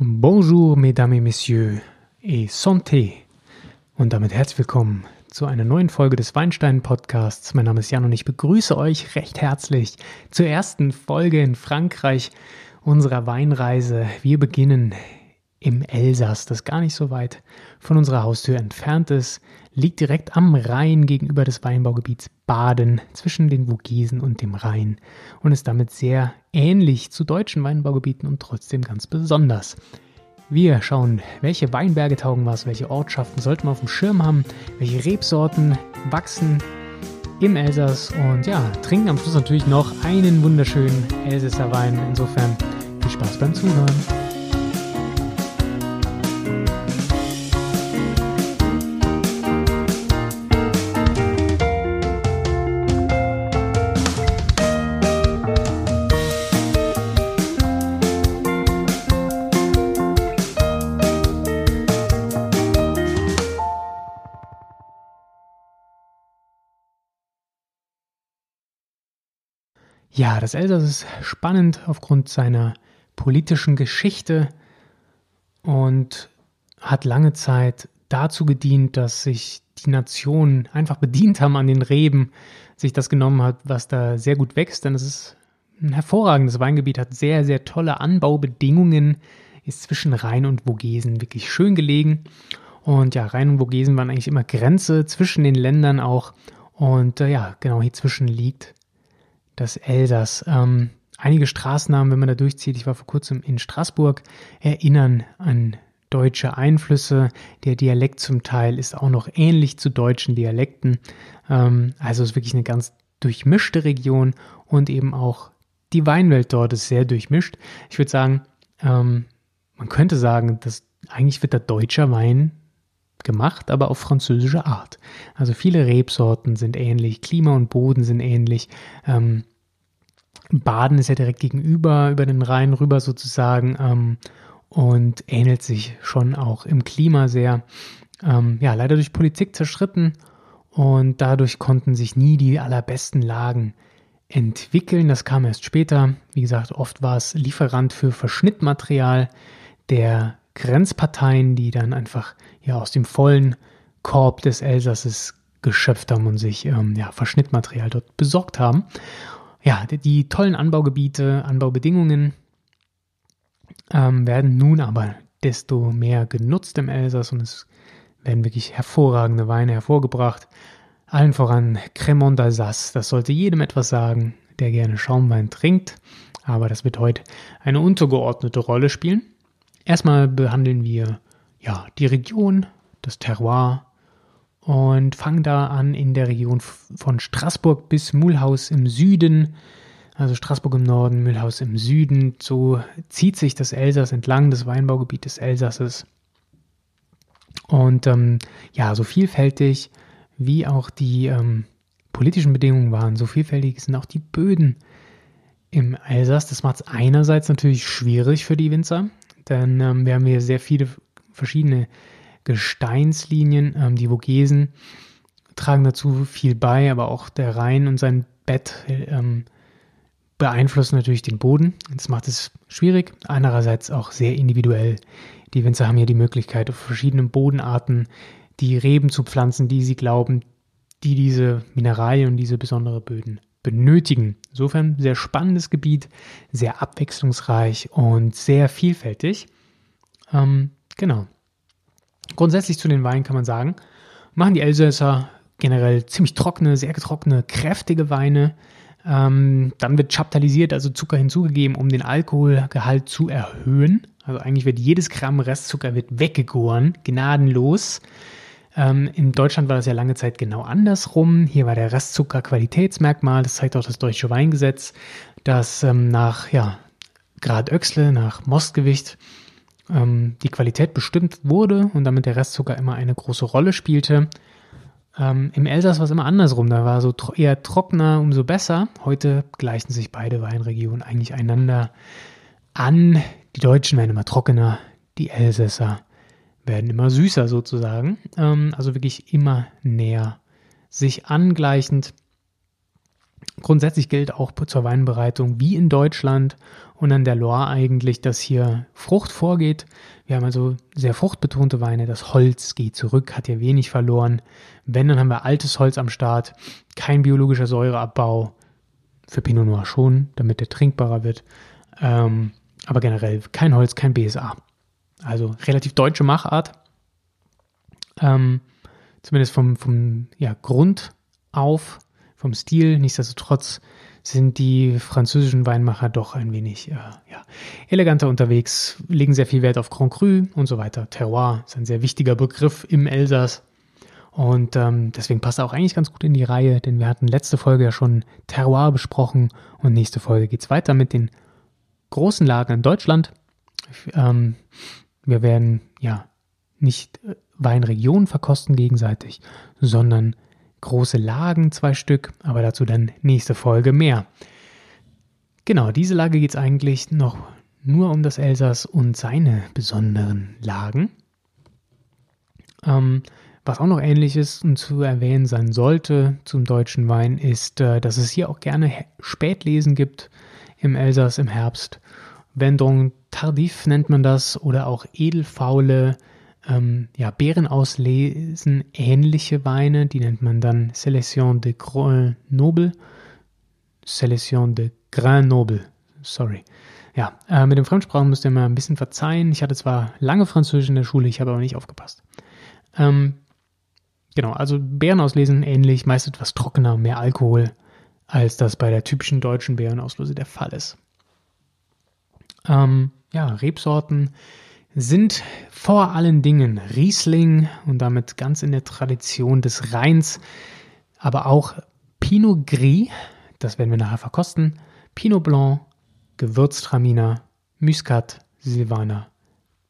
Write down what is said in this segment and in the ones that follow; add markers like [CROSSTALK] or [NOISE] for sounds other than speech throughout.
Bonjour, mesdames et messieurs, et santé. Und damit herzlich willkommen zu einer neuen Folge des Weinstein Podcasts. Mein Name ist Jan und ich begrüße euch recht herzlich zur ersten Folge in Frankreich unserer Weinreise. Wir beginnen im Elsass, das gar nicht so weit von unserer Haustür entfernt ist, liegt direkt am Rhein gegenüber des Weinbaugebiets Baden zwischen den Vogesen und dem Rhein und ist damit sehr ähnlich zu deutschen Weinbaugebieten und trotzdem ganz besonders. Wir schauen, welche Weinberge taugen was, welche Ortschaften sollte man auf dem Schirm haben, welche Rebsorten wachsen im Elsass und ja, trinken am Schluss natürlich noch einen wunderschönen Elsässer Wein. Insofern viel Spaß beim Zuhören. Ja, das Elsass ist spannend aufgrund seiner politischen Geschichte und hat lange Zeit dazu gedient, dass sich die Nationen einfach bedient haben an den Reben, sich das genommen hat, was da sehr gut wächst, denn es ist ein hervorragendes Weingebiet, hat sehr, sehr tolle Anbaubedingungen, ist zwischen Rhein und Vogesen wirklich schön gelegen. Und ja, Rhein und Vogesen waren eigentlich immer Grenze zwischen den Ländern auch. Und äh, ja, genau hier zwischen liegt das Elsass. Ähm, einige Straßennamen, wenn man da durchzieht, ich war vor kurzem in Straßburg, erinnern an deutsche Einflüsse. Der Dialekt zum Teil ist auch noch ähnlich zu deutschen Dialekten. Ähm, also es ist wirklich eine ganz durchmischte Region und eben auch die Weinwelt dort ist sehr durchmischt. Ich würde sagen, ähm, man könnte sagen, dass eigentlich wird da deutscher Wein gemacht, aber auf französische Art. Also viele Rebsorten sind ähnlich, Klima und Boden sind ähnlich. Ähm, Baden ist ja direkt gegenüber, über den Rhein rüber sozusagen ähm, und ähnelt sich schon auch im Klima sehr. Ähm, ja, leider durch Politik zerschritten und dadurch konnten sich nie die allerbesten Lagen entwickeln. Das kam erst später. Wie gesagt, oft war es Lieferant für Verschnittmaterial der Grenzparteien, die dann einfach ja aus dem vollen Korb des Elsasses geschöpft haben und sich ähm, ja, Verschnittmaterial dort besorgt haben. Ja, die, die tollen Anbaugebiete, Anbaubedingungen ähm, werden nun aber desto mehr genutzt im Elsass und es werden wirklich hervorragende Weine hervorgebracht. Allen voran Cremant d'Alsace. Das sollte jedem etwas sagen, der gerne Schaumwein trinkt. Aber das wird heute eine untergeordnete Rolle spielen. Erstmal behandeln wir ja, die Region, das Terroir und fangen da an in der Region von Straßburg bis Mulhouse im Süden. Also Straßburg im Norden, Mühlhaus im Süden. So zieht sich das Elsass entlang des Weinbaugebietes Elsasses. Und ähm, ja, so vielfältig wie auch die ähm, politischen Bedingungen waren, so vielfältig sind auch die Böden im Elsass. Das macht es einerseits natürlich schwierig für die Winzer, denn ähm, wir haben hier sehr viele verschiedene Gesteinslinien. Ähm, die Vogesen tragen dazu viel bei, aber auch der Rhein und sein Bett ähm, beeinflussen natürlich den Boden. Das macht es schwierig. Andererseits auch sehr individuell. Die Winzer haben hier die Möglichkeit, auf verschiedenen Bodenarten die Reben zu pflanzen, die sie glauben, die diese Mineralien und diese besondere Böden benötigen. Insofern sehr spannendes Gebiet, sehr abwechslungsreich und sehr vielfältig. Ähm, genau. Grundsätzlich zu den Weinen kann man sagen, machen die Elsässer generell ziemlich trockene, sehr getrockene, kräftige Weine. Ähm, dann wird chaptalisiert, also Zucker hinzugegeben, um den Alkoholgehalt zu erhöhen. Also eigentlich wird jedes Gramm Restzucker wird weggegoren, gnadenlos. Ähm, in Deutschland war das ja lange Zeit genau andersrum. Hier war der Restzucker Qualitätsmerkmal. Das zeigt auch das deutsche Weingesetz, dass ähm, nach ja, Grad Öxle, nach Mostgewicht, ähm, die Qualität bestimmt wurde und damit der Restzucker immer eine große Rolle spielte. Ähm, Im Elsass war es immer andersrum. Da war so tro eher trockener, umso besser. Heute gleichen sich beide Weinregionen eigentlich einander an. Die Deutschen werden immer trockener, die Elsässer werden immer süßer sozusagen. Ähm, also wirklich immer näher sich angleichend. Grundsätzlich gilt auch zur Weinbereitung wie in Deutschland und an der Loire eigentlich, dass hier Frucht vorgeht. Wir haben also sehr fruchtbetonte Weine. Das Holz geht zurück, hat hier wenig verloren. Wenn, dann haben wir altes Holz am Start, kein biologischer Säureabbau. Für Pinot Noir schon, damit der trinkbarer wird. Ähm, aber generell kein Holz, kein BSA. Also relativ deutsche Machart. Ähm, zumindest vom, vom ja, Grund auf vom Stil. Nichtsdestotrotz sind die französischen Weinmacher doch ein wenig äh, ja, eleganter unterwegs, legen sehr viel Wert auf Grand Cru und so weiter. Terroir ist ein sehr wichtiger Begriff im Elsass. Und ähm, deswegen passt er auch eigentlich ganz gut in die Reihe, denn wir hatten letzte Folge ja schon Terroir besprochen und nächste Folge geht es weiter mit den großen Lagen in Deutschland. Ähm, wir werden ja nicht äh, Weinregionen verkosten gegenseitig, sondern große Lagen, zwei Stück, aber dazu dann nächste Folge mehr. Genau, diese Lage geht es eigentlich noch nur um das Elsass und seine besonderen Lagen. Ähm, was auch noch ähnlich ist und zu erwähnen sein sollte zum deutschen Wein, ist, äh, dass es hier auch gerne Spätlesen gibt im Elsass im Herbst. Vendron tardif nennt man das oder auch edelfaule ähm, ja, Beeren auslesen, ähnliche Weine, die nennt man dann Selection de Grain Noble. Selection de Grain Noble, sorry. Ja, äh, mit dem Fremdsprachen müsst ihr mal ein bisschen verzeihen. Ich hatte zwar lange Französisch in der Schule, ich habe aber nicht aufgepasst. Ähm, genau, also Beeren auslesen ähnlich, meist etwas trockener, mehr Alkohol, als das bei der typischen deutschen Beerenauslese der Fall ist. Ähm, ja, Rebsorten sind vor allen Dingen Riesling und damit ganz in der Tradition des Rheins, aber auch Pinot Gris, das werden wir nachher verkosten, Pinot Blanc, Gewürztraminer, Muscat, Silvaner,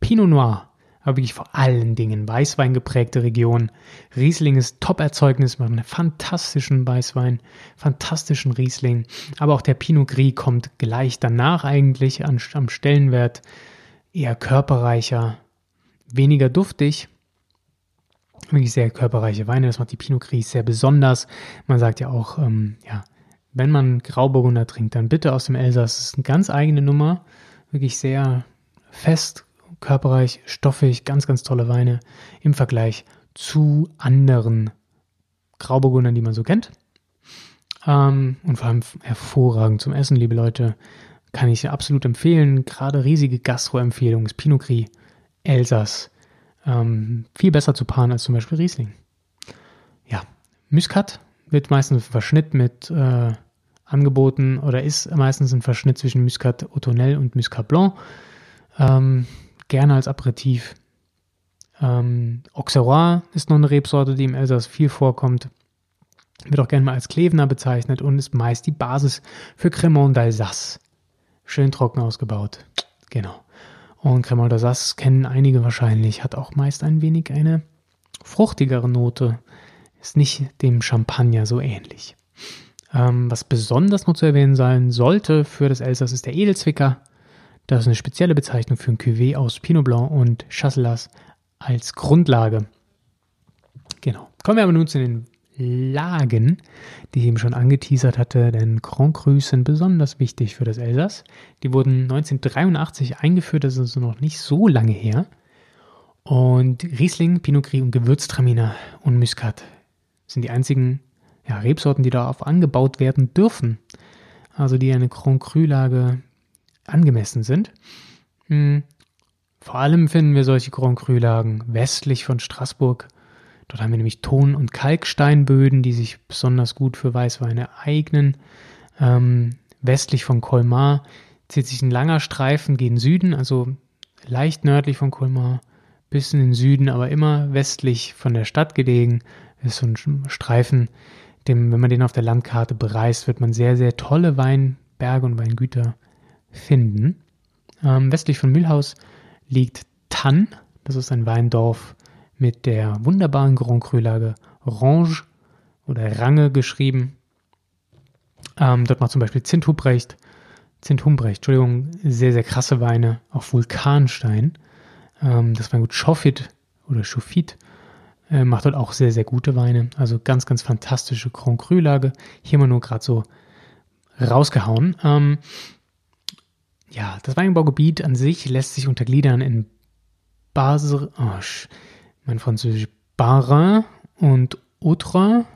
Pinot Noir, aber wirklich vor allen Dingen Weißwein geprägte Region. Riesling ist Top-Erzeugnis, macht einen fantastischen Weißwein, fantastischen Riesling, aber auch der Pinot Gris kommt gleich danach eigentlich an, am Stellenwert eher körperreicher, weniger duftig. Wirklich sehr körperreiche Weine, das macht die Pinot Gris sehr besonders. Man sagt ja auch, ähm, ja, wenn man Grauburgunder trinkt, dann bitte aus dem Elsass. Das ist eine ganz eigene Nummer. Wirklich sehr fest, körperreich, stoffig, ganz, ganz tolle Weine im Vergleich zu anderen Grauburgundern, die man so kennt. Ähm, und vor allem hervorragend zum Essen, liebe Leute. Kann ich absolut empfehlen. Gerade riesige Gastro-Empfehlung ist Pinot Gris, Elsass. Ähm, viel besser zu paaren als zum Beispiel Riesling. Ja, Muscat wird meistens ein Verschnitt mit äh, angeboten oder ist meistens ein Verschnitt zwischen Muscat Autonel und Muscat Blanc. Ähm, gerne als Aperitif. Ähm, Auxerrois ist noch eine Rebsorte, die im Elsass viel vorkommt. Wird auch gerne mal als Klevener bezeichnet und ist meist die Basis für Cremant d'Alsace. Schön trocken ausgebaut. Genau. Und Cremant d'Alsace kennen einige wahrscheinlich, hat auch meist ein wenig eine fruchtigere Note. Ist nicht dem Champagner so ähnlich. Ähm, was besonders noch zu erwähnen sein sollte für das Elsass ist der Edelzwicker. Das ist eine spezielle Bezeichnung für ein Cuvée aus Pinot Blanc und Chasselas als Grundlage. Genau. Kommen wir aber nun zu den Lagen, die ich eben schon angeteasert hatte, denn Grand Crus sind besonders wichtig für das Elsass. Die wurden 1983 eingeführt, das ist also noch nicht so lange her. Und Riesling, Pinot Gris und Gewürztraminer und Muscat sind die einzigen ja, Rebsorten, die darauf angebaut werden dürfen. Also die eine Grand Cru-Lage angemessen sind. Hm. Vor allem finden wir solche Grand Cru-Lagen westlich von Straßburg Dort haben wir nämlich Ton- und Kalksteinböden, die sich besonders gut für Weißweine eignen. Ähm, westlich von Colmar zieht sich ein langer Streifen gegen Süden, also leicht nördlich von Colmar bis in den Süden, aber immer westlich von der Stadt gelegen. Das ist so ein Streifen, dem, wenn man den auf der Landkarte bereist, wird man sehr, sehr tolle Weinberge und Weingüter finden. Ähm, westlich von Mühlhaus liegt Tann, das ist ein Weindorf mit der wunderbaren Grand Cru-Lage Range oder Range geschrieben. Ähm, dort macht zum Beispiel Zint Hubrecht, Zint Humbrecht, Entschuldigung, sehr, sehr krasse Weine auf Vulkanstein. Ähm, das Weingut Schoffit oder Schofit äh, macht dort auch sehr, sehr gute Weine. Also ganz, ganz fantastische Grand Cru-Lage. Hier mal nur gerade so rausgehauen. Ähm, ja, das Weinbaugebiet an sich lässt sich untergliedern in Basel, oh, mein Französisch, Barin und Outre,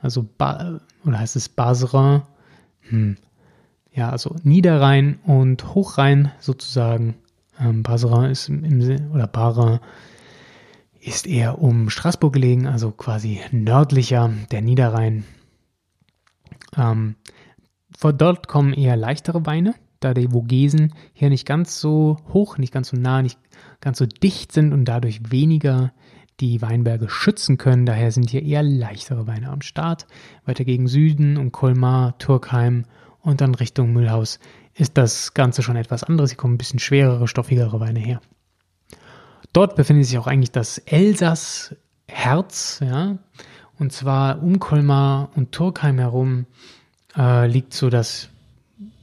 also ba, oder heißt es Baserin? Hm. Ja, also Niederrhein und Hochrhein sozusagen. Ähm, Baserin ist im, im oder Barin ist eher um Straßburg gelegen, also quasi nördlicher der Niederrhein. Ähm, von dort kommen eher leichtere Weine, da die Vogesen hier nicht ganz so hoch, nicht ganz so nah, nicht ganz so dicht sind und dadurch weniger die Weinberge schützen können. Daher sind hier eher leichtere Weine am Start. Weiter gegen Süden um Colmar, Turkheim und dann Richtung Müllhaus ist das Ganze schon etwas anderes. Hier kommen ein bisschen schwerere, stoffigere Weine her. Dort befindet sich auch eigentlich das Elsass-Herz, ja. Und zwar um Colmar und Turkheim herum äh, liegt so das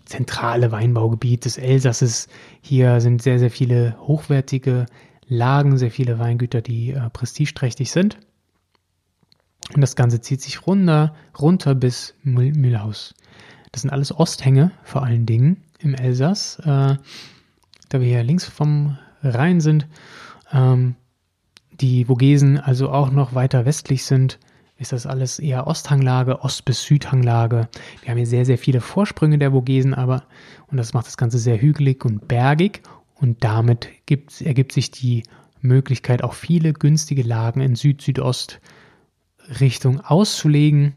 zentrale Weinbaugebiet des Elsasses. Hier sind sehr, sehr viele hochwertige Lagen, sehr viele Weingüter, die äh, prestigeträchtig sind. Und das Ganze zieht sich runter, runter bis Mühlhaus. Das sind alles Osthänge vor allen Dingen im Elsass. Äh, da wir hier links vom Rhein sind ähm, die Vogesen also auch noch weiter westlich sind, ist das alles eher Osthanglage, Ost- bis Südhanglage. Wir haben hier sehr, sehr viele Vorsprünge der Vogesen, aber, und das macht das Ganze sehr hügelig und bergig. Und damit gibt, ergibt sich die Möglichkeit, auch viele günstige Lagen in Süd-Südost-Richtung auszulegen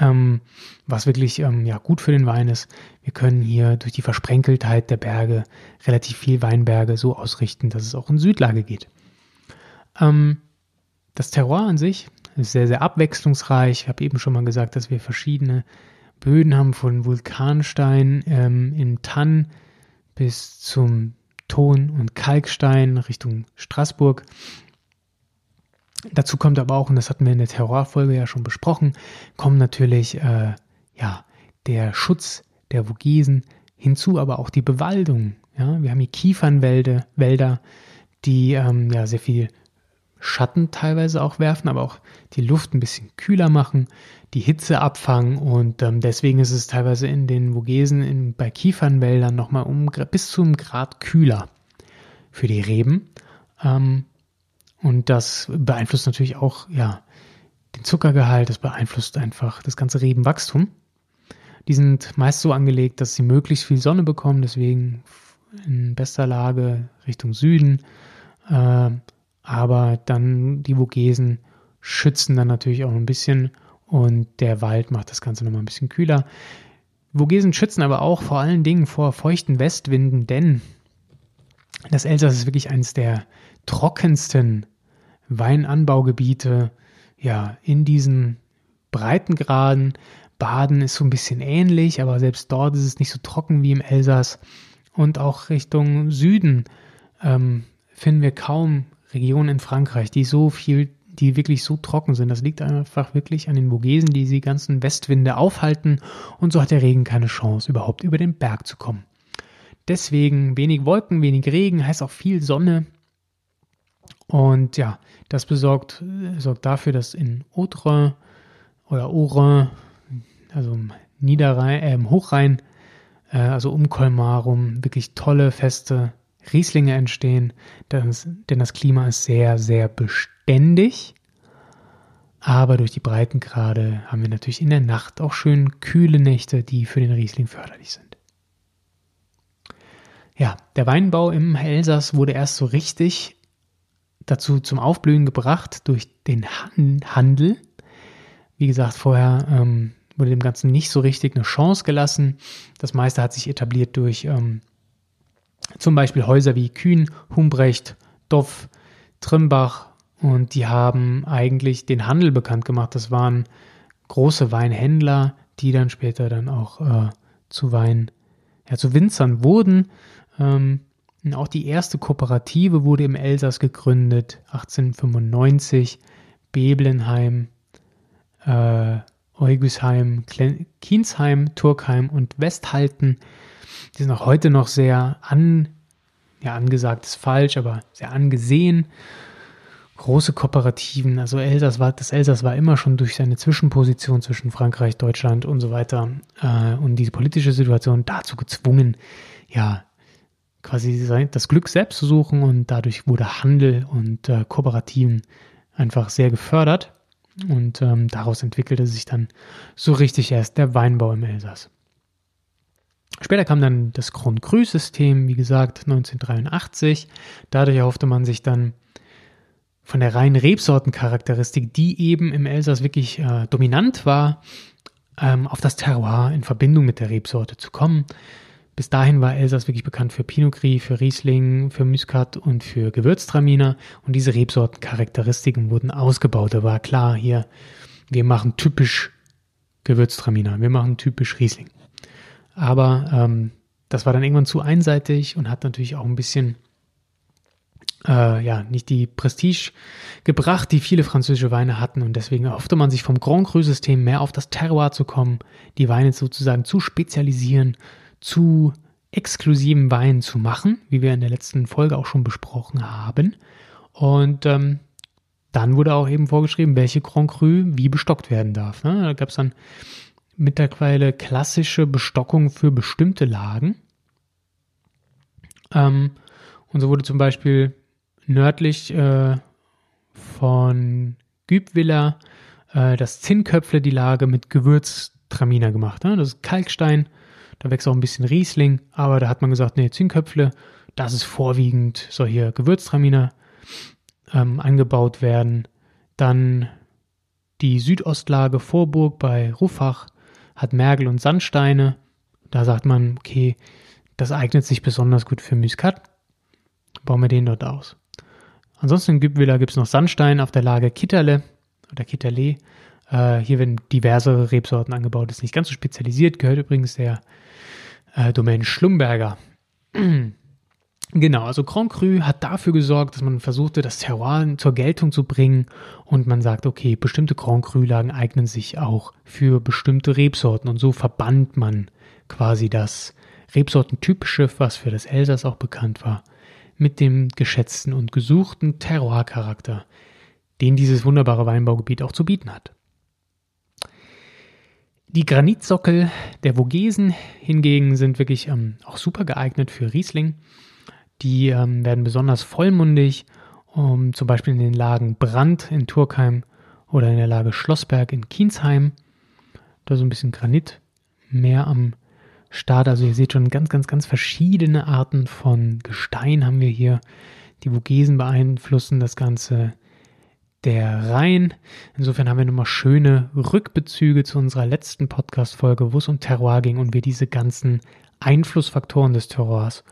ähm, was wirklich ähm, ja, gut für den Wein ist. Wir können hier durch die Versprenkeltheit der Berge relativ viel Weinberge so ausrichten, dass es auch in Südlage geht. Ähm, das Terroir an sich sehr, sehr abwechslungsreich. Ich habe eben schon mal gesagt, dass wir verschiedene Böden haben, von Vulkanstein ähm, in Tann bis zum Ton- und Kalkstein Richtung Straßburg. Dazu kommt aber auch, und das hatten wir in der Terrorfolge ja schon besprochen, kommt natürlich äh, ja, der Schutz der Vogesen hinzu, aber auch die Bewaldung. Ja? Wir haben hier Kiefernwälder, Wälder, die ähm, ja, sehr viel Schatten teilweise auch werfen, aber auch die Luft ein bisschen kühler machen, die Hitze abfangen und ähm, deswegen ist es teilweise in den Vogesen in, bei Kiefernwäldern nochmal um bis zum Grad kühler für die Reben. Ähm, und das beeinflusst natürlich auch, ja, den Zuckergehalt, das beeinflusst einfach das ganze Rebenwachstum. Die sind meist so angelegt, dass sie möglichst viel Sonne bekommen, deswegen in bester Lage Richtung Süden. Äh, aber dann die Vogesen schützen dann natürlich auch ein bisschen und der Wald macht das Ganze nochmal ein bisschen kühler. Vogesen schützen aber auch vor allen Dingen vor feuchten Westwinden, denn das Elsass ist wirklich eines der trockensten Weinanbaugebiete, ja, in diesen Breitengraden. Baden ist so ein bisschen ähnlich, aber selbst dort ist es nicht so trocken wie im Elsass. Und auch Richtung Süden ähm, finden wir kaum Regionen in Frankreich, die so viel, die wirklich so trocken sind. Das liegt einfach wirklich an den Vogesen, die die ganzen Westwinde aufhalten und so hat der Regen keine Chance, überhaupt über den Berg zu kommen. Deswegen wenig Wolken, wenig Regen, heißt auch viel Sonne. Und ja, das besorgt, sorgt dafür, dass in Autre oder Aure, also im Niederrhein, äh, im Hochrhein, äh, also um Colmar rum, wirklich tolle, feste Rieslinge entstehen. Das, denn das Klima ist sehr, sehr beständig. Aber durch die Breitengrade haben wir natürlich in der Nacht auch schön kühle Nächte, die für den Riesling förderlich sind. Ja, der Weinbau im Elsass wurde erst so richtig dazu zum Aufblühen gebracht durch den Handel. Wie gesagt, vorher ähm, wurde dem Ganzen nicht so richtig eine Chance gelassen. Das meiste hat sich etabliert durch ähm, zum Beispiel Häuser wie Kühn, Humbrecht, Doff, Trimbach und die haben eigentlich den Handel bekannt gemacht. Das waren große Weinhändler, die dann später dann auch äh, zu Wein, ja, zu Winzern wurden. Ähm, auch die erste Kooperative wurde im Elsass gegründet, 1895. Beblenheim, äh, Eugusheim, Kiensheim, Turkheim und Westhalten. Die sind auch heute noch sehr an, ja, angesagt ist falsch, aber sehr angesehen. große Kooperativen. Also Elsass war, das Elsass war immer schon durch seine Zwischenposition zwischen Frankreich, Deutschland und so weiter äh, und diese politische Situation dazu gezwungen, ja, quasi das Glück selbst zu suchen und dadurch wurde Handel und äh, Kooperativen einfach sehr gefördert und ähm, daraus entwickelte sich dann so richtig erst der Weinbau im Elsass. Später kam dann das Grand Cru-System, wie gesagt, 1983. Dadurch erhoffte man sich dann von der reinen Rebsortencharakteristik, die eben im Elsass wirklich äh, dominant war, ähm, auf das Terroir in Verbindung mit der Rebsorte zu kommen. Bis dahin war Elsass wirklich bekannt für Pinot Gris, für Riesling, für Muscat und für Gewürztraminer. Und diese Rebsortencharakteristiken wurden ausgebaut. Da war klar hier, wir machen typisch Gewürztraminer, wir machen typisch Riesling. Aber ähm, das war dann irgendwann zu einseitig und hat natürlich auch ein bisschen äh, ja, nicht die Prestige gebracht, die viele französische Weine hatten. Und deswegen erhoffte man sich vom Grand Cru-System mehr auf das Terroir zu kommen, die Weine sozusagen zu spezialisieren, zu exklusiven Weinen zu machen, wie wir in der letzten Folge auch schon besprochen haben. Und ähm, dann wurde auch eben vorgeschrieben, welche Grand Cru wie bestockt werden darf. Ne? Da gab es dann mittlerweile klassische Bestockung für bestimmte Lagen. Ähm, und so wurde zum Beispiel nördlich äh, von Gübwiller äh, das Zinnköpfle, die Lage mit Gewürztraminer gemacht. Ne? Das ist Kalkstein, da wächst auch ein bisschen Riesling, aber da hat man gesagt, nee, Zinnköpfle, das ist vorwiegend, soll hier Gewürztraminer ähm, angebaut werden. Dann die Südostlage Vorburg bei Ruffach hat Mergel und Sandsteine. Da sagt man, okay, das eignet sich besonders gut für Muskat. Bauen wir den dort aus. Ansonsten in Gübwiller gibt es noch Sandstein auf der Lage Kitterle oder Kitterle. Äh, hier werden diverse Rebsorten angebaut. Ist nicht ganz so spezialisiert, gehört übrigens der äh, Domain Schlumberger. [CLEARS THROAT] Genau, also Grand Cru hat dafür gesorgt, dass man versuchte, das Terroir zur Geltung zu bringen und man sagt, okay, bestimmte Grand Cru-Lagen eignen sich auch für bestimmte Rebsorten und so verband man quasi das Rebsortentypische, was für das Elsass auch bekannt war, mit dem geschätzten und gesuchten Terroir-Charakter, den dieses wunderbare Weinbaugebiet auch zu bieten hat. Die Granitsockel der Vogesen hingegen sind wirklich ähm, auch super geeignet für Riesling. Die ähm, werden besonders vollmundig, um, zum Beispiel in den Lagen Brand in Turkheim oder in der Lage Schlossberg in Kiensheim. Da so ein bisschen Granit mehr am Start. Also ihr seht schon ganz, ganz, ganz verschiedene Arten von Gestein haben wir hier. Die Vogesen beeinflussen das Ganze. Der Rhein. Insofern haben wir nochmal schöne Rückbezüge zu unserer letzten Podcast-Folge, wo es um Terroir ging und wir diese ganzen Einflussfaktoren des Terroirs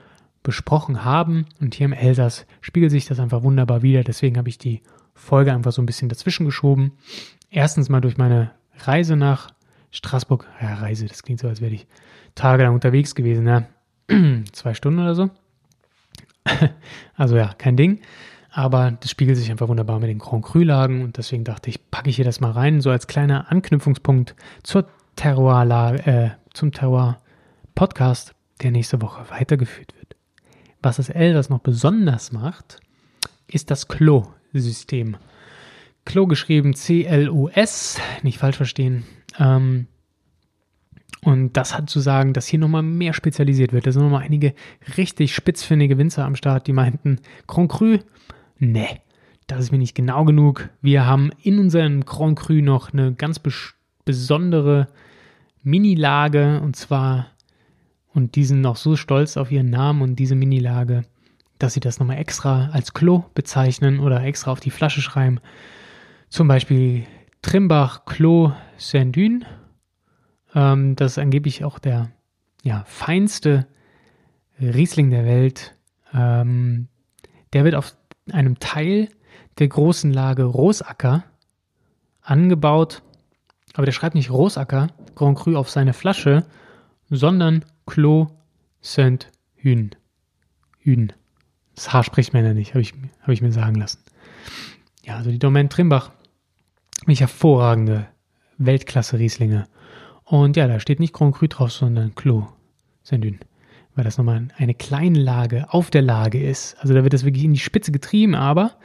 besprochen haben. Und hier im Elsass spiegelt sich das einfach wunderbar wieder. Deswegen habe ich die Folge einfach so ein bisschen dazwischen geschoben. Erstens mal durch meine Reise nach Straßburg. Ja, Reise, das klingt so, als wäre ich tagelang unterwegs gewesen, ja. [CLEARS THROAT] Zwei Stunden oder so. [LAUGHS] also ja, kein Ding. Aber das spiegelt sich einfach wunderbar mit den Grand Cru-Lagen und deswegen dachte ich, packe ich hier das mal rein, so als kleiner Anknüpfungspunkt zur Terroir, äh, zum Terroir-Podcast, der nächste Woche weitergeführt wird. Was das Elsass noch besonders macht, ist das Klo-System. Klo geschrieben C-L-O-S, nicht falsch verstehen. Ähm, und das hat zu sagen, dass hier nochmal mehr spezialisiert wird. Da sind nochmal einige richtig spitzfindige Winzer am Start, die meinten, Grand Cru, ne, das ist mir nicht genau genug. Wir haben in unserem Grand Cru noch eine ganz besondere Mini-Lage und zwar, und die sind noch so stolz auf ihren Namen und diese Mini-Lage, dass sie das nochmal extra als Klo bezeichnen oder extra auf die Flasche schreiben. Zum Beispiel Trimbach Clos Saint-Dune ähm, das ist angeblich auch der ja, feinste Riesling der Welt. Ähm, der wird auf einem Teil der großen Lage Rosacker angebaut. Aber der schreibt nicht Rosacker Grand Cru auf seine Flasche, sondern Clos Saint-Hune. Hühn. Das Haar spricht man ja nicht, habe ich, hab ich mir sagen lassen. Ja, also die Domaine Trimbach. Mich hervorragende Weltklasse Rieslinge. Und ja, da steht nicht Grand Cru drauf, sondern Clos Saint-Dune. Weil das nochmal eine kleine Lage auf der Lage ist. Also da wird das wirklich in die Spitze getrieben, aber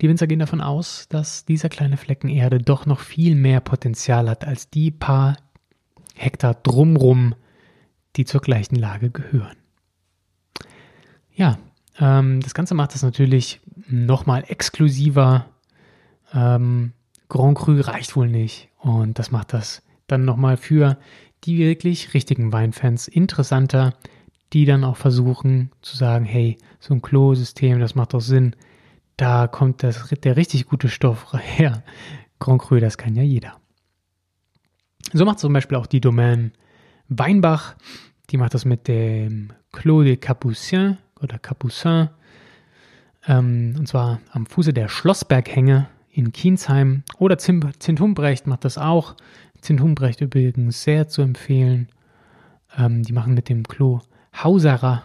die Winzer gehen davon aus, dass dieser kleine Flecken Erde doch noch viel mehr Potenzial hat als die paar Hektar drumrum, die zur gleichen Lage gehören. Ja, ähm, das Ganze macht es natürlich nochmal exklusiver. Ähm, Grand Cru reicht wohl nicht. Und das macht das dann nochmal für die wirklich richtigen Weinfans interessanter, die dann auch versuchen zu sagen, hey, so ein Klo-System, das macht doch Sinn. Da kommt das, der richtig gute Stoff [LAUGHS] her. Grand Cru, das kann ja jeder. So macht zum Beispiel auch die Domaine Weinbach. Die macht das mit dem Clos de Capucin oder Capucin. Ähm, und zwar am Fuße der Schlossberghänge in Kiensheim. Oder Zint Humbrecht macht das auch. Zint Humbrecht übrigens sehr zu empfehlen. Ähm, die machen mit dem Klo Hauserer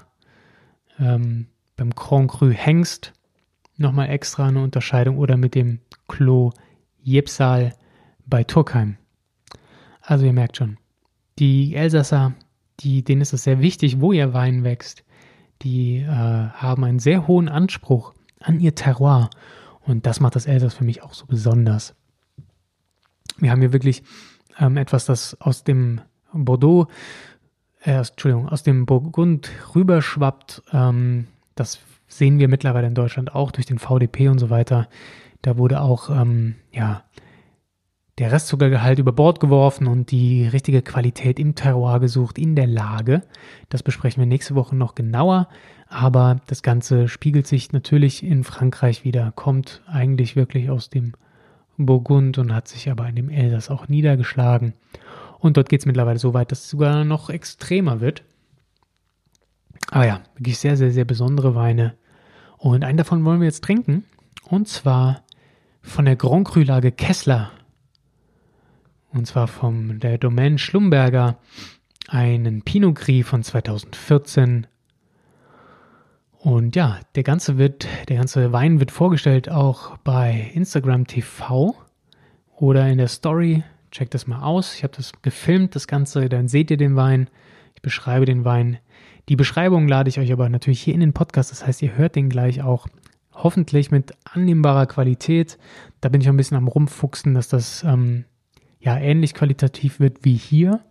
ähm, beim Grand Cru Hengst nochmal extra eine Unterscheidung oder mit dem Klo Jepsal bei Turkheim. Also ihr merkt schon, die Elsasser, die, denen ist es sehr wichtig, wo ihr Wein wächst. Die äh, haben einen sehr hohen Anspruch an ihr Terroir. Und das macht das Elsass für mich auch so besonders. Wir haben hier wirklich ähm, etwas, das aus dem Bordeaux, äh, Entschuldigung, aus dem Burgund rüberschwappt. Ähm, das sehen wir mittlerweile in Deutschland auch durch den VDP und so weiter. Da wurde auch, ähm, ja, der Restzuckergehalt über Bord geworfen und die richtige Qualität im Terroir gesucht, in der Lage. Das besprechen wir nächste Woche noch genauer. Aber das Ganze spiegelt sich natürlich in Frankreich wieder, kommt eigentlich wirklich aus dem Burgund und hat sich aber in dem Elsass auch niedergeschlagen. Und dort geht es mittlerweile so weit, dass es sogar noch extremer wird. Aber ja, wirklich sehr, sehr, sehr besondere Weine. Und einen davon wollen wir jetzt trinken. Und zwar von der Grand Cru-Lage Kessler und zwar vom der Domaine Schlumberger einen Pinot Gris von 2014. Und ja, der ganze wird, der ganze Wein wird vorgestellt auch bei Instagram TV oder in der Story. Checkt das mal aus. Ich habe das gefilmt, das Ganze, dann seht ihr den Wein. Ich beschreibe den Wein. Die Beschreibung lade ich euch aber natürlich hier in den Podcast. Das heißt, ihr hört den gleich auch hoffentlich mit annehmbarer Qualität. Da bin ich auch ein bisschen am Rumfuchsen, dass das ähm, ja ähnlich qualitativ wird wie hier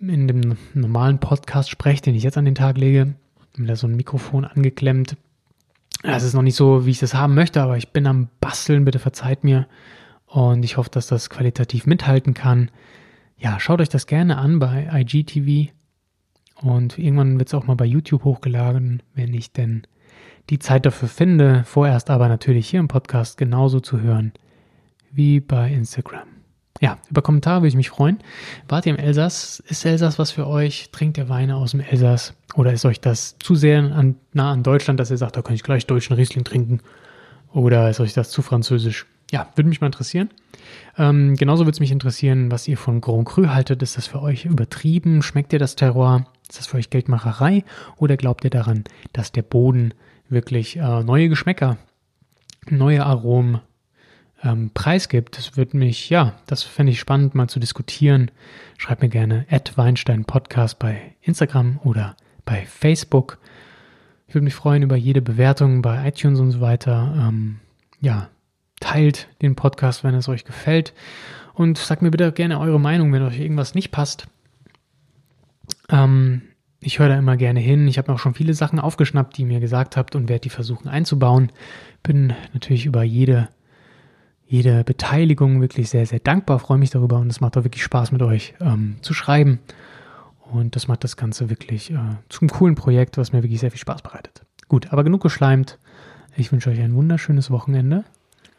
in dem normalen Podcast spreche, den ich jetzt an den Tag lege. Mit da so ein Mikrofon angeklemmt. Das ist noch nicht so, wie ich das haben möchte, aber ich bin am Basteln, bitte verzeiht mir. Und ich hoffe, dass das qualitativ mithalten kann. Ja, schaut euch das gerne an bei IGTV. Und irgendwann wird es auch mal bei YouTube hochgeladen, wenn ich denn die Zeit dafür finde. Vorerst aber natürlich hier im Podcast genauso zu hören wie bei Instagram. Ja, über Kommentare würde ich mich freuen. Wart ihr im Elsass? Ist Elsass was für euch? Trinkt ihr Weine aus dem Elsass? Oder ist euch das zu sehr an, nah an Deutschland, dass ihr sagt, da kann ich gleich deutschen Riesling trinken? Oder ist euch das zu französisch? Ja, würde mich mal interessieren. Ähm, genauso würde es mich interessieren, was ihr von Grand Cru haltet. Ist das für euch übertrieben? Schmeckt ihr das Terroir? Ist das für euch Geldmacherei? Oder glaubt ihr daran, dass der Boden wirklich äh, neue Geschmäcker, neue Aromen ähm, preisgibt. Das würde mich, ja, das fände ich spannend mal zu diskutieren. Schreibt mir gerne at Weinstein Podcast bei Instagram oder bei Facebook. Ich würde mich freuen über jede Bewertung bei iTunes und so weiter. Ähm, ja, teilt den Podcast, wenn es euch gefällt. Und sagt mir bitte gerne eure Meinung, wenn euch irgendwas nicht passt. Ähm, ich höre da immer gerne hin. Ich habe auch schon viele Sachen aufgeschnappt, die ihr mir gesagt habt und werde die versuchen einzubauen. Bin natürlich über jede jede Beteiligung wirklich sehr, sehr dankbar, freue mich darüber und es macht auch wirklich Spaß mit euch ähm, zu schreiben. Und das macht das Ganze wirklich äh, zum coolen Projekt, was mir wirklich sehr viel Spaß bereitet. Gut, aber genug geschleimt. Ich wünsche euch ein wunderschönes Wochenende.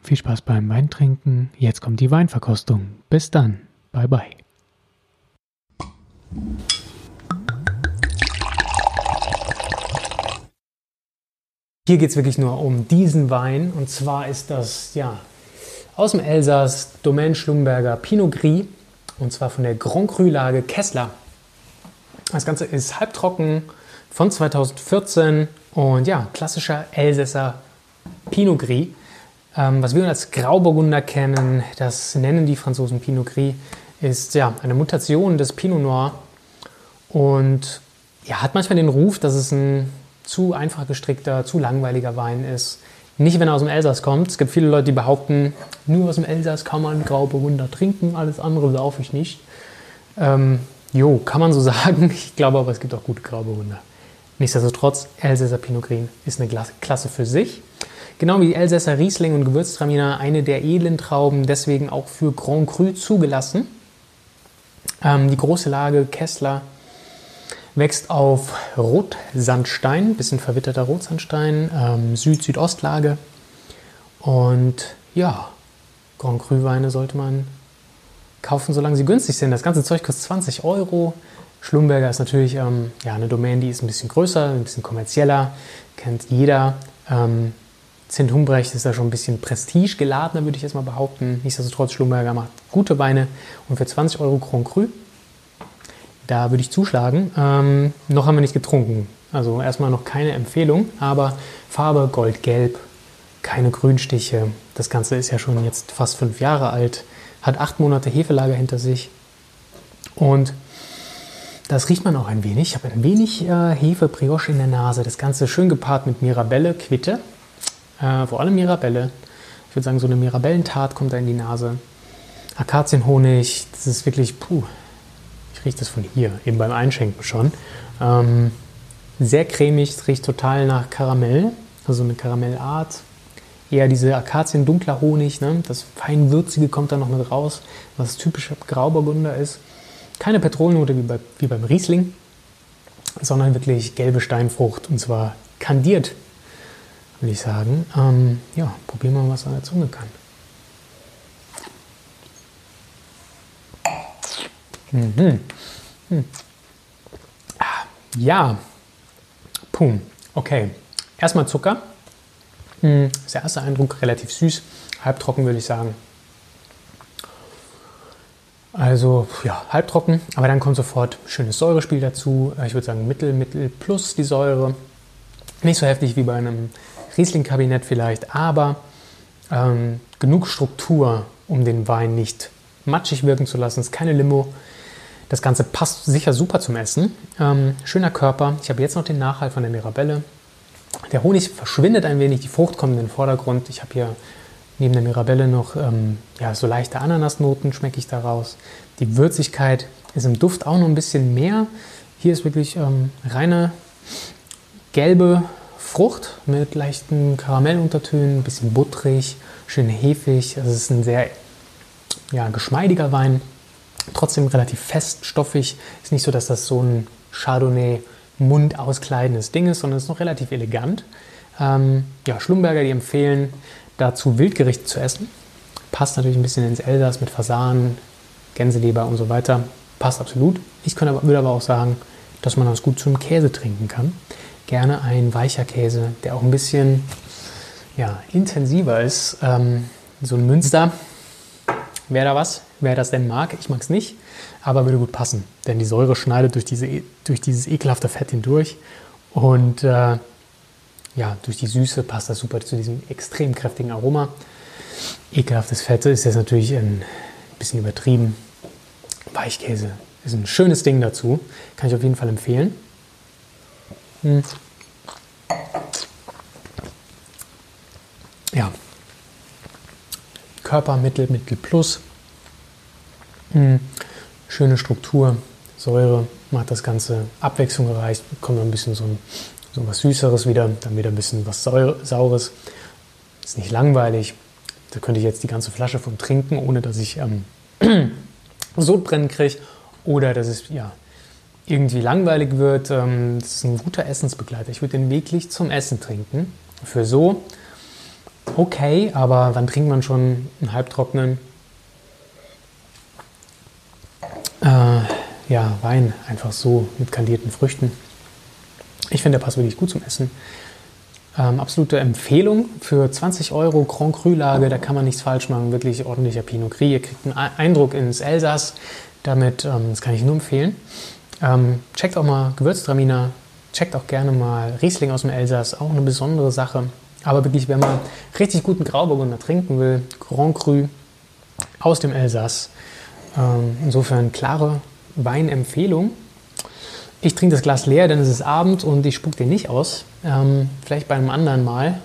Viel Spaß beim Weintrinken. Jetzt kommt die Weinverkostung. Bis dann. Bye bye. Hier geht es wirklich nur um diesen Wein. Und zwar ist das, ja, aus dem Elsass, Domaine Schlumberger Pinot Gris und zwar von der Grand Cru-Lage Kessler. Das Ganze ist halbtrocken von 2014 und ja, klassischer Elsässer Pinot Gris. Ähm, was wir als Grauburgunder kennen, das nennen die Franzosen Pinot Gris, ist ja eine Mutation des Pinot Noir und ja, hat manchmal den Ruf, dass es ein zu einfach gestrickter, zu langweiliger Wein ist. Nicht, wenn er aus dem Elsass kommt. Es gibt viele Leute, die behaupten, nur aus dem Elsass kann man Grauburgunder trinken, alles andere laufe ich nicht. Ähm, jo, kann man so [LAUGHS] sagen. Ich glaube aber, es gibt auch gute Grauburgunder. Nichtsdestotrotz, Elsässer Pinot Gris ist eine Klasse für sich. Genau wie Elsässer Riesling und Gewürztraminer eine der edlen Trauben, deswegen auch für Grand Cru zugelassen. Ähm, die große Lage Kessler wächst auf Rotsandstein, bisschen verwitterter Rotsandstein, ähm, Süd-Südostlage. Und ja, Grand Cru Weine sollte man kaufen, solange sie günstig sind. Das ganze Zeug kostet 20 Euro. Schlumberger ist natürlich ähm, ja, eine Domain, die ist ein bisschen größer, ein bisschen kommerzieller, kennt jeder. Ähm, Zint Humbrecht ist da schon ein bisschen prestigegeladener, würde ich jetzt mal behaupten. Nichtsdestotrotz, Schlumberger macht gute Weine und für 20 Euro Grand Cru, da würde ich zuschlagen. Ähm, noch haben wir nicht getrunken, also erstmal noch keine Empfehlung, aber Farbe goldgelb, keine Grünstiche. Das Ganze ist ja schon jetzt fast fünf Jahre alt, hat acht Monate Hefelager hinter sich und das riecht man auch ein wenig. Ich habe ein wenig äh, Hefe-Brioche in der Nase. Das Ganze schön gepaart mit Mirabelle, Quitte. Äh, vor allem Mirabelle. Ich würde sagen, so eine Mirabellentat kommt da in die Nase. Akazienhonig, das ist wirklich, puh, ich rieche das von hier, eben beim Einschenken schon. Ähm, sehr cremig, es riecht total nach Karamell, also eine Karamellart. Eher diese Akazien dunkler Honig, ne? das feinwürzige kommt da noch mit raus, was typisch Grauburgunder ist. Keine Petrolnote wie, bei, wie beim Riesling, sondern wirklich gelbe Steinfrucht und zwar kandiert, würde ich sagen. Ähm, ja, probieren wir mal, was an der Zunge kann. Mhm. Hm. Ja, pum, okay. Erstmal Zucker. Hm. Das erste Eindruck relativ süß, halbtrocken würde ich sagen. Also ja, halbtrocken, aber dann kommt sofort schönes Säurespiel dazu. Ich würde sagen Mittel, Mittel plus die Säure. Nicht so heftig wie bei einem Riesling-Kabinett vielleicht, aber ähm, genug Struktur, um den Wein nicht matschig wirken zu lassen. Es ist keine Limo. Das Ganze passt sicher super zum Essen. Ähm, schöner Körper. Ich habe jetzt noch den Nachhalt von der Mirabelle. Der Honig verschwindet ein wenig, die Frucht kommt in den Vordergrund. Ich habe hier neben der Mirabelle noch ähm, ja, so leichte Ananasnoten schmecke ich daraus. Die Würzigkeit ist im Duft auch noch ein bisschen mehr. Hier ist wirklich ähm, reine gelbe Frucht mit leichten Karamelluntertönen, ein bisschen butterig, schön hefig. Also es ist ein sehr ja, geschmeidiger Wein, trotzdem relativ feststoffig. Ist nicht so, dass das so ein Chardonnay Mund auskleidendes Ding ist, sondern es ist noch relativ elegant. Ähm, ja, Schlumberger, die empfehlen, dazu Wildgerichte zu essen. Passt natürlich ein bisschen ins Elsass mit Fasan, Gänseleber und so weiter. Passt absolut. Ich könnte aber, würde aber auch sagen, dass man das gut zum Käse trinken kann. Gerne ein weicher Käse, der auch ein bisschen ja, intensiver ist. Ähm, so ein Münster. Wäre da was? Wer das denn mag, ich mag es nicht, aber würde gut passen, denn die Säure schneidet durch, diese, durch dieses ekelhafte Fett hindurch und äh, ja, durch die Süße passt das super zu diesem extrem kräftigen Aroma. Ekelhaftes Fett ist jetzt natürlich ein bisschen übertrieben. Weichkäse ist ein schönes Ding dazu. Kann ich auf jeden Fall empfehlen. Hm. Ja. Körper Mittel, Plus. Hm. Schöne Struktur, Säure macht das Ganze Abwechslung erreicht, kommt ein bisschen so ein so was Süßeres wieder, dann wieder ein bisschen was Saures. Ist nicht langweilig. Da könnte ich jetzt die ganze Flasche von trinken, ohne dass ich ähm, [CLEARS THROAT] Sodbrennen kriege oder dass es ja, irgendwie langweilig wird. Ähm, das ist ein guter Essensbegleiter. Ich würde den wirklich zum Essen trinken. Für so okay, aber wann trinkt man schon einen halbtrockenen äh, ja, Wein einfach so mit kandierten Früchten? Ich finde, der passt wirklich gut zum Essen. Ähm, absolute Empfehlung für 20 Euro Grand Cru-Lage, da kann man nichts falsch machen. Wirklich ordentlicher Pinot Gris. Ihr kriegt einen Eindruck ins Elsass. Damit, ähm, das kann ich nur empfehlen. Ähm, checkt auch mal Gewürztraminer, checkt auch gerne mal Riesling aus dem Elsass, auch eine besondere Sache. Aber wirklich, wenn man richtig guten Grauburgunder trinken will, Grand Cru aus dem Elsass. Ähm, insofern klare Weinempfehlung. Ich trinke das Glas leer, denn es ist Abend und ich spuck den nicht aus. Ähm, vielleicht bei einem anderen Mal.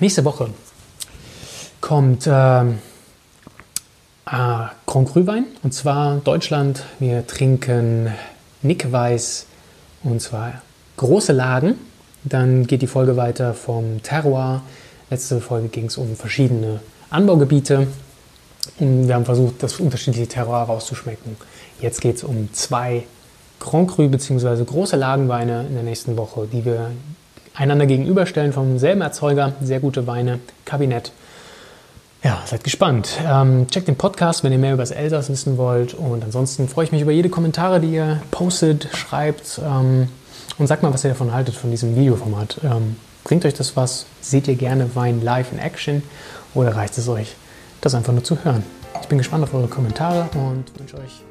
Nächste Woche kommt äh, äh, Grand Cru Wein und zwar Deutschland. Wir trinken Nick Weiß und zwar große Lagen. Dann geht die Folge weiter vom Terroir. Letzte Folge ging es um verschiedene Anbaugebiete. Und wir haben versucht, das unterschiedliche Terroir rauszuschmecken. Jetzt geht es um zwei Grand Cru bzw. große Lagenweine in der nächsten Woche, die wir einander gegenüberstellen vom selben Erzeuger. Sehr gute Weine, Kabinett. Ja, seid gespannt. Ähm, checkt den Podcast, wenn ihr mehr über das Elsass wissen wollt. Und ansonsten freue ich mich über jede Kommentare, die ihr postet, schreibt. Ähm, und sagt mal, was ihr davon haltet, von diesem Videoformat. Ähm, bringt euch das was? Seht ihr gerne Wein live in Action? Oder reicht es euch, das einfach nur zu hören? Ich bin gespannt auf eure Kommentare und wünsche euch